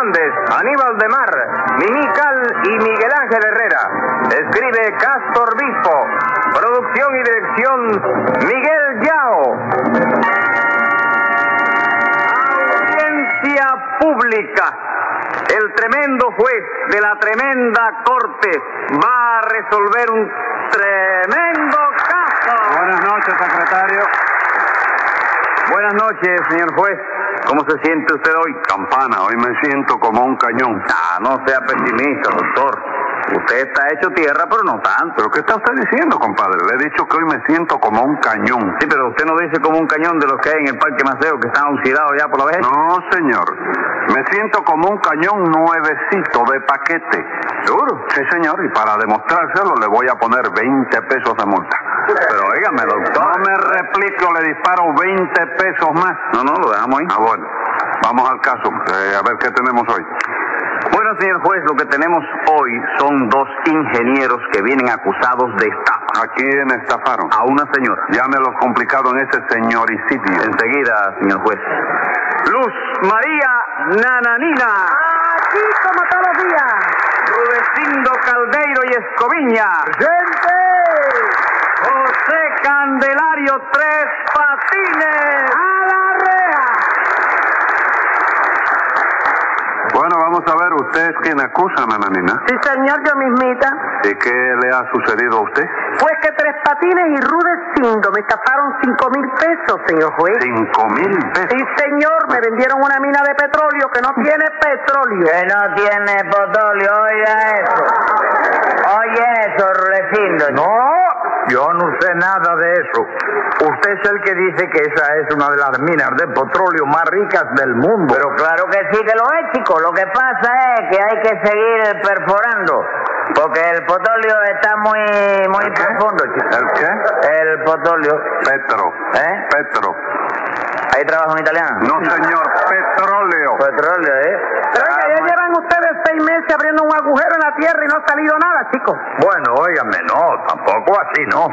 Aníbal de Mar, Mimical y Miguel Ángel Herrera. Escribe Castor Bispo. Producción y dirección Miguel Yao. Audiencia pública. El tremendo juez de la tremenda corte va a resolver un tremendo caso. Buenas noches, secretario. Buenas noches, señor juez. ¿Cómo se siente usted hoy? Campana, hoy me siento como un cañón. Ah, no sea pesimista, doctor. Usted está hecho tierra, pero no tanto. ¿Pero qué está usted diciendo, compadre? Le he dicho que hoy me siento como un cañón. Sí, pero usted no dice como un cañón de los que hay en el Parque Maceo que están oxidados ya por la vez. No, señor. Me siento como un cañón nuevecito de paquete. ¿Seguro? Sí, señor, y para demostrárselo le voy a poner 20 pesos de multa. Pero óigame, doctor. No me replico, le disparo 20 pesos más. No, no, lo dejamos ahí. Ah, bueno. Vamos al caso. Eh, a ver qué tenemos hoy. Bueno, señor juez, lo que tenemos hoy son dos ingenieros que vienen acusados de estafa. ¿A quién estafaron? A una señora. Llámelo complicado en ese señoricidio. Enseguida, señor juez. Luz María Nananina. Aquí como todos los días. Rudecindo Caldeiro y Escoviña. ¡Gente! Tres Patines. ¡A la rea! Bueno, vamos a ver, ¿usted es quien acusa, nananina? Sí, señor, yo mismita. ¿Y qué le ha sucedido a usted? Pues que Tres Patines y Rudecindo me estafaron cinco mil pesos, señor juez. Cinco mil pesos. Sí, señor, me vendieron una mina de petróleo que no tiene petróleo. Que no tiene petróleo, oiga eso. Oye eso, Rulecindo. No, yo no sé nada de eso. Usted es el que dice que esa es una de las minas de petróleo más ricas del mundo. Pero claro que sí que lo es, chico. Lo que pasa es que hay que seguir perforando. Porque el petróleo está muy, muy profundo, chico. ¿El qué? El petróleo. Petro. ¿Eh? Petro. ¿Ahí trabaja un italiano? No, señor, petróleo. Petróleo, ¿eh? Pero oiga, ya llevan ustedes seis meses abriendo un agujero en la tierra y no ha salido nada, chicos. Bueno, óigame, no, tampoco así, ¿no?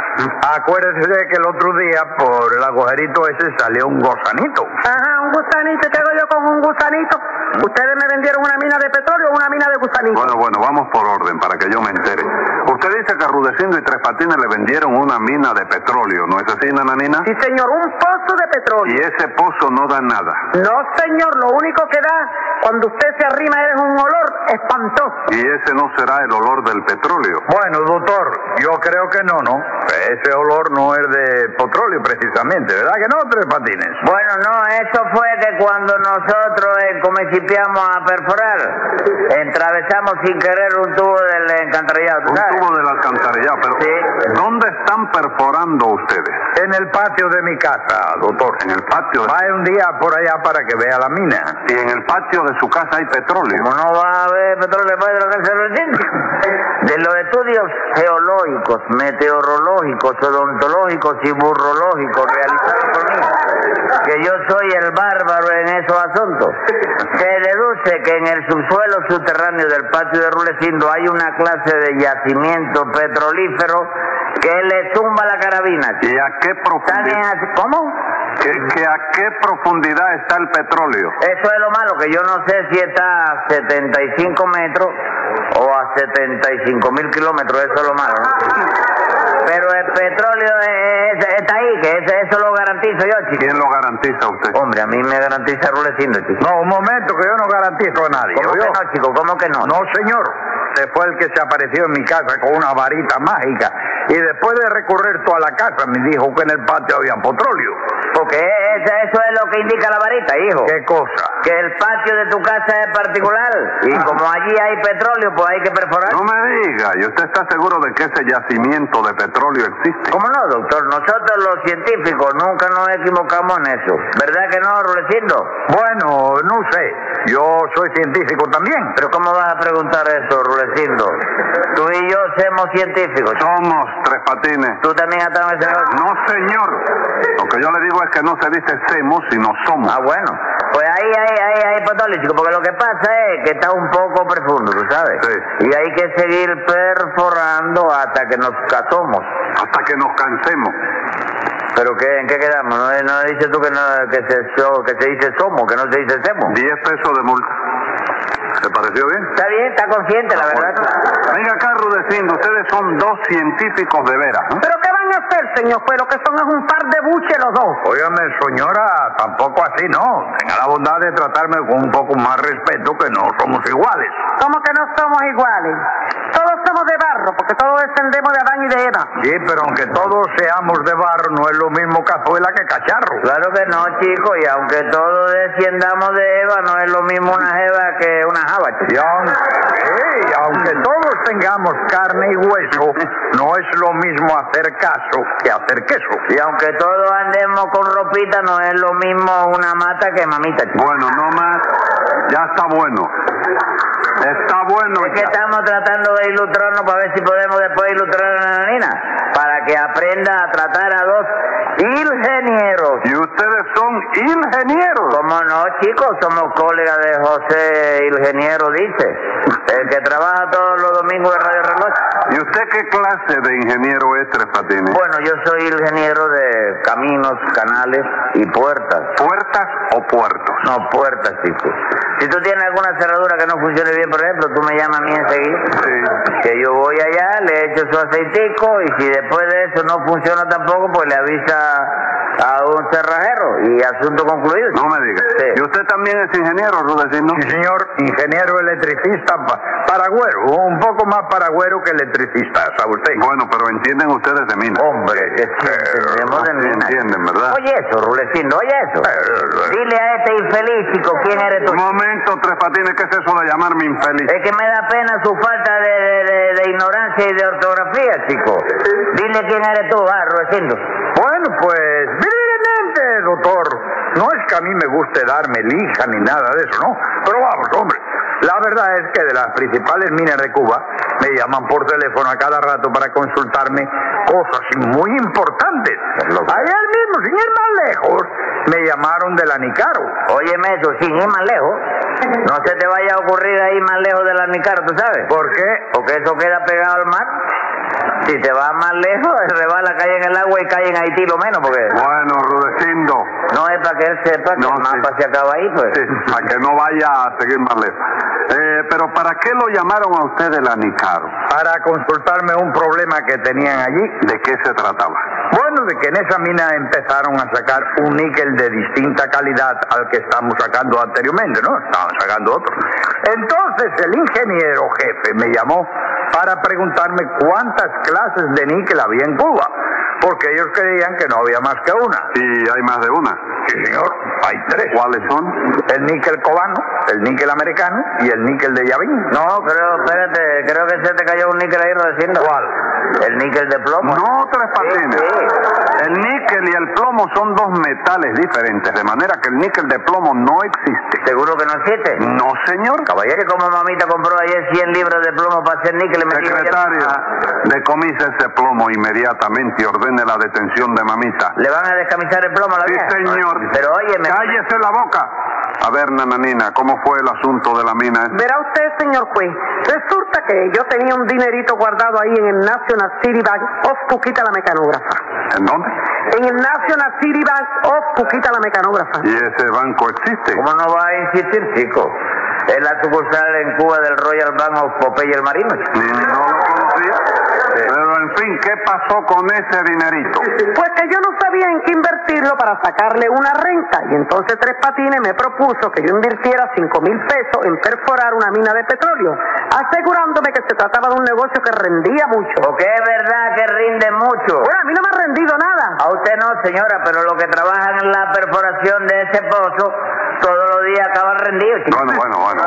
Acuérdese de que el otro día por el agujerito ese salió un gozanito. Ajá, un gusanito. ¿Y qué hago yo con un gusanito? ¿Ustedes me vendieron una mina de petróleo o una mina de gusanito? Bueno, bueno, vamos por orden para que yo me entere. Usted dice que Rudecindo y Tres Patines le vendieron una mina de petróleo, ¿no es así, nananina? Sí, señor, un pozo de Y petróleo. ese pozo no da nada. No, señor, lo único que da cuando usted se arrima es un olor espantoso. Y ese no será el olor del petróleo. Bueno, doctor, yo creo que no, ¿no? Ese olor no es de petróleo precisamente, ¿verdad que no, Tres Patines? Bueno, no, eso fue que cuando nosotros eh, comencipiamos a perforar, entravesamos sin querer un tubo del encantarillado, ¿tú Un sabes? tubo del alcantarillado, pero Sí. ¿dónde están perforando ustedes? En el patio de mi casa, doctor. En el patio. de- Vaya un día por allá para que vea la mina. Y en el patio de su casa hay petróleo. Como no va a haber petróleo de lo que se reciente. De los estudios geológicos, meteorológicos, odontológicos y burrológicos realizados por mí, que yo soy el bárbaro en esos asuntos, se deduce que en el subsuelo subterráneo del patio de Rulecindo hay una clase de yacimiento petrolífero que le zumba la carabina. ¿Y a qué ¿Están en profundidad? ¿Cómo? ¿Que, que a qué profundidad está el petróleo? Eso es lo malo, que yo no sé si está a 75 metros o a 75 mil kilómetros, eso es lo malo. ¿no? Pero el petróleo es- es- está ahí, que ese- eso lo garantizo yo, chico. ¿Quién lo garantiza a usted? Hombre, a mí me garantiza Rulecindo, chico. No, un momento, que yo no garantizo a nadie. ¿Cómo que no, chico? ¿Cómo que no? No, señor. Usted fue el que se apareció en mi casa con una varita mágica. Y después de recorrer toda la casa, me dijo que en el patio había petróleo. Porque ese- eso es lo que indica la varita, hijo. ¿Qué cosa? Que el patio de tu casa es particular y como allí hay petróleo, pues hay que perforar. No me diga, ¿y usted está seguro de que ese yacimiento de petróleo existe? ¿Cómo no, doctor? Nosotros los científicos nunca nos equivocamos en eso. ¿Verdad que no, Rulecindo? Bueno, no sé. Yo soy científico también. Pero ¿cómo vas a preguntar eso, Rulecindo? Tú y yo somos científicos. Somos tres patines. ¿Tú también has estado en ese? No, señor. Lo que yo le digo es que no se dice semos, sino somos. Ah, bueno. Pues ahí, ahí, ahí, ahí, chico, porque lo que pasa es que está un poco profundo, ¿tú sabes? Sí. Y hay que seguir perforando hasta que nos casamos. Hasta que nos cansemos. ¿Pero qué, en qué quedamos? ¿No, no dices tú que, no, que, se, so- que se dice somos, que no se dice semos? Diez pesos de multa. ¿Te pareció bien? Está bien, está consciente, la verdad. Venga acá, Rudecindo, ustedes son dos científicos de veras. ¿Pero qué van a hacer, señor? Lo que son es un par de buches los dos. Óigame, señora, tampoco así, ¿no? Tenga la bondad de tratarme con un poco más respeto que no somos iguales. ¿Cómo que no somos iguales? Todos somos de barro, porque todos descendemos de Adán y de Eva. Sí, pero aunque todos seamos de barro, no es lo mismo cazuela que cacharro. Claro que no, chico, y aunque todos desciendamos de Eva, no es lo mismo una Eva que una java, chico. Y aunque, sí, aunque todos tengamos carne y hueso, no es lo mismo hacer caso que hacer queso. Y aunque todos andemos con ropita, no es lo mismo una mata que mamita, chico. Bueno, no más. Ya está bueno. Está bueno Es que estamos tratando de ilustrarnos para ver si podemos después ilustrar a la nena, para que aprenda a tratar a dos ingenieros. Y ustedes son ingenieros. ¿Cómo no, chicos? Somos colegas de José Ingeniero, dice. El que trabaja todos los domingos de Radio Reloj. ¿Y usted qué clase de ingeniero es, Tres Patines? Bueno, yo soy ingeniero de caminos, canales y puertas. ¿Puertas o puertos? No, puertas, chicos. Si tú tienes alguna cerradura que no funcione bien, por ejemplo, tú me llamas a mí enseguida. Sí. Que yo voy allá, le echo su aceitico y si después de eso no funciona tampoco, pues le avisa a un cerrajero y asunto concluido. No me Sí. ¿Y usted también es ingeniero, Rudecindo? Sí, señor, ingeniero electricista, pa- paragüero, un poco más paragüero que electricista, ¿sabe usted? Bueno, pero entienden ustedes de mina. Hombre, que entendemos de mina. entienden, ¿verdad? Oye eso, Rulecindo, oye eso. Dile a este infeliz, chico, quién eres tú. Un momento, Tres Patines, ¿qué es eso de llamarme infeliz? Es que me da pena su falta de, de- de- de ignorancia y de ortografía, chico. Dile quién eres tú, ah, Rulecindo. Bueno, pues, brevemente, doctor. No es que a mí me guste darme lija ni nada de eso, ¿no? Pero vamos, hombre. La verdad es que de las principales minas de Cuba me llaman por teléfono a cada rato para consultarme cosas muy importantes. Ayer mismo, sin ir más lejos, me llamaron de la Nicaro. Óyeme eso, sin ir más lejos. No se te vaya a ocurrir ahí más lejos de la Nicara, ¿tú sabes? ¿Por qué? Porque eso queda pegado al mar. Si te vas más lejos, rebala, cae en el agua y cae en Haití lo menos, porque Bueno, Rudecindo. No es para que él sepa que No, el mapa sí. se acaba ahí, pues. Sí, para que no vaya a seguir más lejos. Eh, pero ¿para qué lo llamaron a usted de la Nicaro? Para consultarme un problema que tenían allí. ¿De qué se trataba? Bueno, de que en esa mina empezaron a sacar un níquel de distinta calidad al que estamos sacando anteriormente, ¿no? Estaban sacando otro. Entonces el ingeniero jefe me llamó para preguntarme cuántas clases de níquel había en Cuba, porque ellos creían que no había más que una. Y hay más de una. Sí, señor, hay tres. ¿Cuáles son? El níquel cubano, el níquel americano y el níquel de Yavin. No, creo, espérate, creo que se te cayó un níquel ahí, Rudecindo. ¿Cuál? El níquel de plomo. No, Tres Patines. Sí, sí. El níquel y el plomo son dos metales diferentes, de manera que el níquel de plomo no existe. ¿Seguro que no existe? No, señor. Caballero, ¿y como mamita compró ayer 100 libras de plomo para hacer níquel Secretario, decomisa ese plomo inmediatamente y ordene la detención de mamita. ¿Le van a descamisar el plomo a la Sí, vieja? señor. Pero oye, me... Cállese la boca. A ver, nananina, ¿cómo fue el asunto de la mina? Verá usted, señor juez, resulta que yo tenía un dinerito guardado ahí en el National City Bank of Puquita la mecanógrafa. ¿En dónde? En el National City Bank of Puquita la mecanógrafa. ¿Y ese banco existe? ¿Cómo no va a insistir, chico? Es la sucursal en Cuba del Royal Bank of Popeye el Marino. chico. No lo conocía. Pero en fin, ¿qué pasó con ese dinerito? Pues que yo no sabía en qué invertirlo para sacarle una renta. Y entonces Tres Patines me propuso que yo invirtiera cinco mil pesos en perforar una mina de petróleo, asegurándome que se trataba de un negocio que rendía mucho. Porque es verdad que rinde mucho. Bueno, a mí no me ha rendido nada. A usted no, señora, pero los que trabajan en la perforación de ese pozo, todos los días acaban rendidos, bueno, bueno, bueno.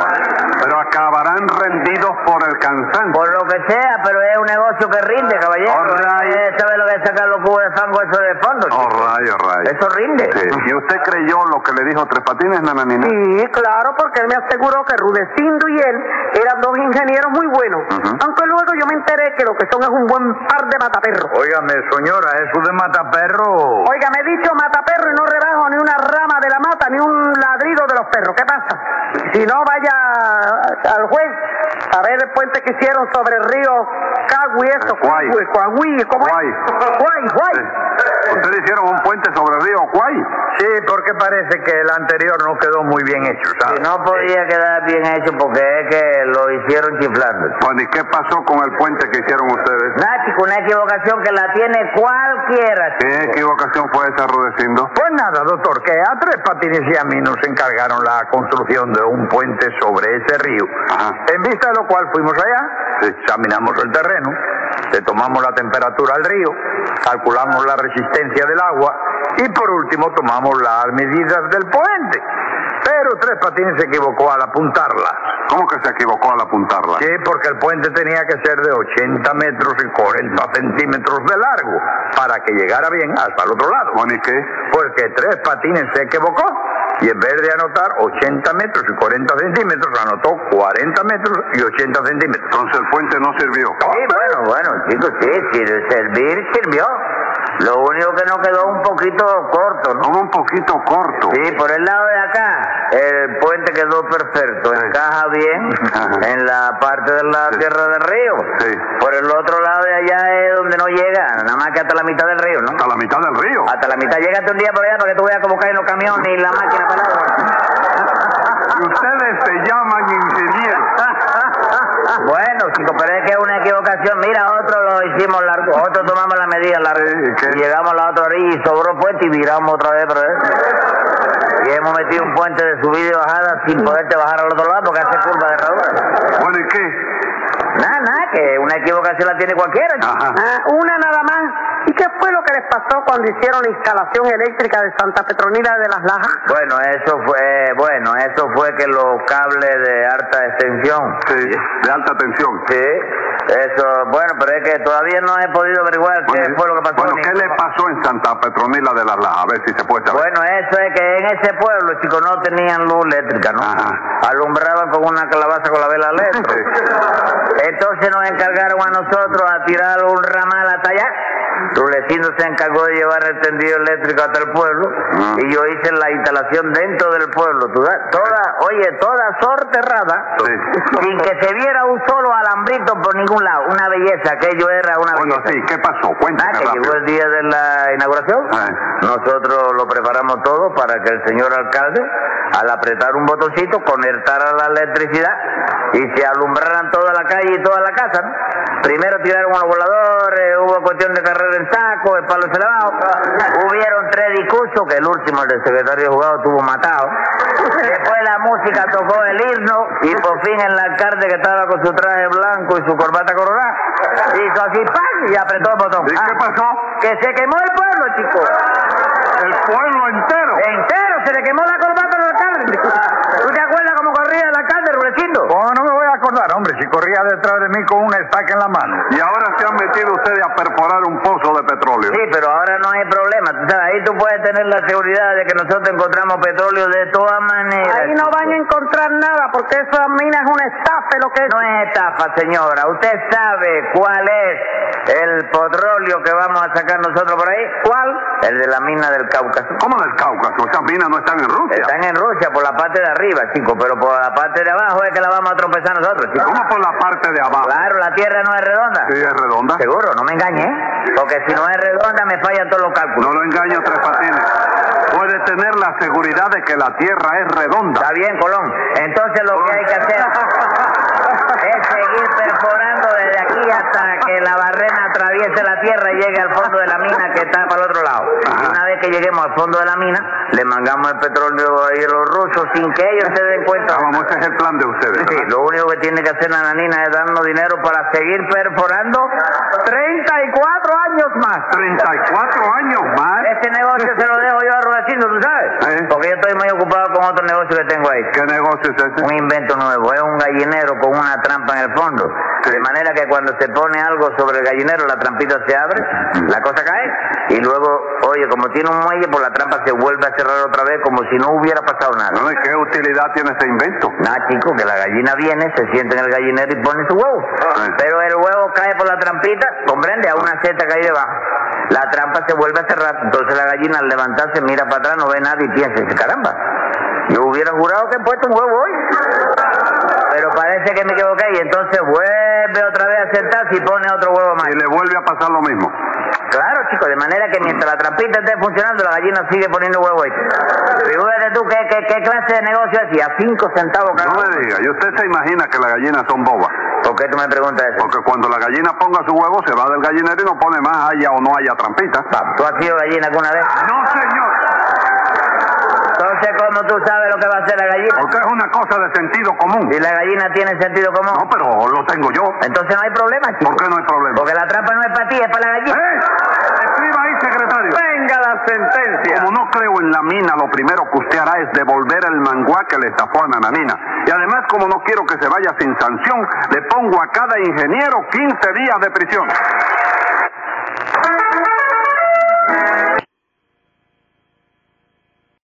Por lo que sea, pero es un negocio que rinde, caballero. All right. ¿Sabe lo que es sacar los cubos de fango eso de fondo? Oh, rayo, rayo. Eso rinde. Sí. ¿Y usted creyó lo que le dijo Tres Patines, nananina? Sí, claro, porque él me aseguró que Rudecindo y él eran dos ingenieros muy buenos. Aunque luego yo me enteré que lo que son es un buen par de mataperros. Óigame, señora, eso de mataperro. Oiga, me he dicho mataperro y no rebajo ni una rama de la mata ni un ladrido de los perros. ¿Qué pasa? Si no, vaya al juez Saber el puente que hicieron sobre el río Cagüi, eso, Guay. Coahuí, ¿cómo es? Guay. Guay, guay. Sí. Ustedes hicieron un puente sobre el río Guay. Sí, porque parece que el anterior no quedó muy bien hecho, ¿sabes? no podía quedar bien hecho porque es que lo hicieron chiflando. Bueno, ¿y qué pasó con el puente que hicieron ustedes? Nada, chico, una equivocación que la tiene cualquiera. chico. ¿Qué equivocación fue esa, Rudecindo? Pues nada, doctor, que a Tres Patines y a mí nos encargaron la construcción de un puente sobre ese río. Ajá. En vista de lo cual fuimos allá, examinamos el terreno, le tomamos la temperatura al río, calculamos la resistencia del agua y por último tomamos las medidas del puente. Pero Tres Patines se equivocó al apuntarlas. ¿Cómo que se equivocó al apuntarla? Sí, porque el puente tenía que ser de 80 metros y 40 centímetros de largo para que llegara bien hasta el otro lado. Bueno, ¿y qué? Porque Tres Patines se equivocó y en vez de anotar 80 metros y 40 centímetros, anotó 40 metros y 80 centímetros. Entonces el puente no sirvió. Sí, bueno, bueno, chicos, sí, sir- servir sirvió. Lo único que nos quedó un poquito corto, ¿no? Como un poquito corto. Sí, por el lado de acá, el puente quedó perfecto, encaja bien en la parte de la Sí. tierra del río. Sí. Por el otro lado de allá es donde no llega, nada más que hasta la mitad del río, ¿no? Hasta la mitad del río. Hasta la mitad, llégate un día por allá para que tú veas cómo caen los camiones y la máquina para el agua. Y ustedes se llaman ingenieros. Bueno, chico, pero es que es una equivocación. Mira, otro hicimos largo, otro tomamos la medida. Y llegamos a la otra orilla y sobró puente y viramos otra vez, pero Y hemos metido un puente de subida y bajada sin poderte bajar al otro lado porque hace curva de herradura. Bueno, ¿y qué? Nada, nada, que una equivocación la tiene cualquiera. Ajá. Ah, una nada más. ¿Y qué fue lo que les pasó cuando hicieron la instalación eléctrica de Santa Petronila de las Lajas? Bueno, eso fue, bueno, que los cables de alta extensión. Sí, de alta tensión. Sí, eso, bueno, pero es que todavía no he podido averiguar qué fue lo que pasó. Bueno, ¿qué le pasó en Santa Petronila de las Lajas? A ver si se puede saber. Bueno, eso es que en ese pueblo, chicos, no tenían luz eléctrica, ¿no? Ajá. Alumbraban con una calabaza con la vela eléctrica. Entonces nos encargaron a nosotros a tirar un ramal hasta allá. Rulecindo se encargó de llevar el tendido eléctrico hasta el pueblo Ah. y yo hice la instalación dentro del pueblo. ¿tú sabes? Toda, oye, toda sorterrada, Sí. sin que se viera un solo alambrito por ningún lado. Una belleza, aquello era una Bueno, belleza. sí, ¿qué pasó? Cuéntame Nada, que rápido. llegó el día de la inauguración. Ah. Nosotros lo preparamos todo para que el señor alcalde, al apretar un botoncito, conectara la electricidad y se alumbraran toda la calle y toda la casa. ¿no? Primero tiraron a los voladores, hubo cuestión de carrera en saco, el palo se lavado. Hubieron tres discursos, que el último, el del secretario de jugado, estuvo matado. Música tocó el himno y por fin el alcalde que estaba con su traje blanco y su corbata coronada hizo así ¡pam! y apretó el botón. ¿Y qué Ah, pasó? Que se quemó el pueblo, chico. El pueblo entero. Entero, se le quemó la corbata al alcalde. ¿Tú te acuerdas cómo corría el alcalde, Rulecindo? Oh, no me voy a acordar, hombre, si corría detrás de mí con una estaca en la mano. Y ahora se han metido ustedes a perforar un pozo de petróleo. Sí, pero ahora no hay problema. Ahí tú puedes tener la seguridad de que nosotros encontramos petróleo de todas maneras. Ahí no van a encontrar nada porque esa mina es una estafa lo que es. No es estafa, señora. ¿Usted sabe cuál es el petróleo que vamos a sacar nosotros por ahí? ¿Cuál? El de la mina del Cáucaso. ¿Cómo del Cáucaso? Esas minas no están en Rusia. Están en Rusia por la parte de arriba, chico, pero por la parte de abajo es que la vamos a tropezar nosotros, chico. ¿Cómo por la parte de abajo? Claro, la tierra no es redonda. Sí, es redonda. Seguro, no me engañe, ¿eh? Porque si no es redonda me fallan todos los cálculos. No lo engaño, Tres Patines. Puede tener la seguridad de que la tierra es redonda. Está bien, Colón. Entonces lo que hay que hacer es seguir perforando desde aquí hasta que la barrena atraviese la tierra y llegue al fondo de la mina que está para el otro lado. Y una vez que lleguemos al fondo de la mina, le mangamos el petróleo ahí a los rusos sin que ellos se den cuenta. Vamos, ese es el plan de ustedes. Sí, lo único que tiene que hacer la nanina es darnos dinero para seguir perforando 34 años más. 34 años más. Este negocio se lo dejo yo a Rudecindo, ¿tú sabes? ¿Eh? Porque yo estoy muy ocupado con otro negocio que tengo ahí. ¿Qué negocio es ese? Un invento nuevo, es un gallinero con una trampa en el fondo. De manera que cuando se pone algo sobre el gallinero, la trampita se abre, la cosa cae, y luego, oye, como tiene un muelle, pues la trampa se vuelve a cerrar otra vez como si no hubiera pasado nada. No, ¿y ¿Qué utilidad tiene ese invento? Nada, chico, que la gallina viene, se sienta en el gallinero y pone su huevo. Sí. Pero el huevo cae por la trampita, comprende, a una seta que hay debajo. La trampa se vuelve a cerrar. Entonces la gallina al levantarse mira para atrás, no ve nada y piensa, caramba, yo hubiera jurado que he puesto un huevo hoy. Pero parece que me equivoqué y entonces vuelve otra vez a sentarse y pone otro huevo más. Y le vuelve a pasar lo mismo. Claro, chico, de manera que mientras la trampita esté funcionando, la gallina sigue poniendo huevo ahí. Figúrate tú, ¿qué, qué, qué clase de negocio es? Y a cinco centavos cada No me diga, ¿y usted se imagina que las gallinas son bobas? ¿Por qué tú me preguntas eso? Porque cuando la gallina ponga su huevo, se va del gallinero y no pone más haya o no haya trampita. ¿Tú has sido gallina alguna vez? No, señor. Entonces, ¿cómo tú sabes lo que va a hacer la gallina? Porque es una cosa de sentido común. Si la gallina tiene sentido común, No, pero lo tengo yo. entonces no hay problema, chico. ¿Por qué no hay problema? Porque la trampa no es para ti, es para la gallina. ¿Eh? Escriba ahí, secretario. Venga la sentencia. Como no creo en la mina, lo primero que usted hará es devolver el manguá que le estafó a Nananina. Y además, como no quiero que se vaya sin sanción, le pongo a cada ingeniero 15 días de prisión.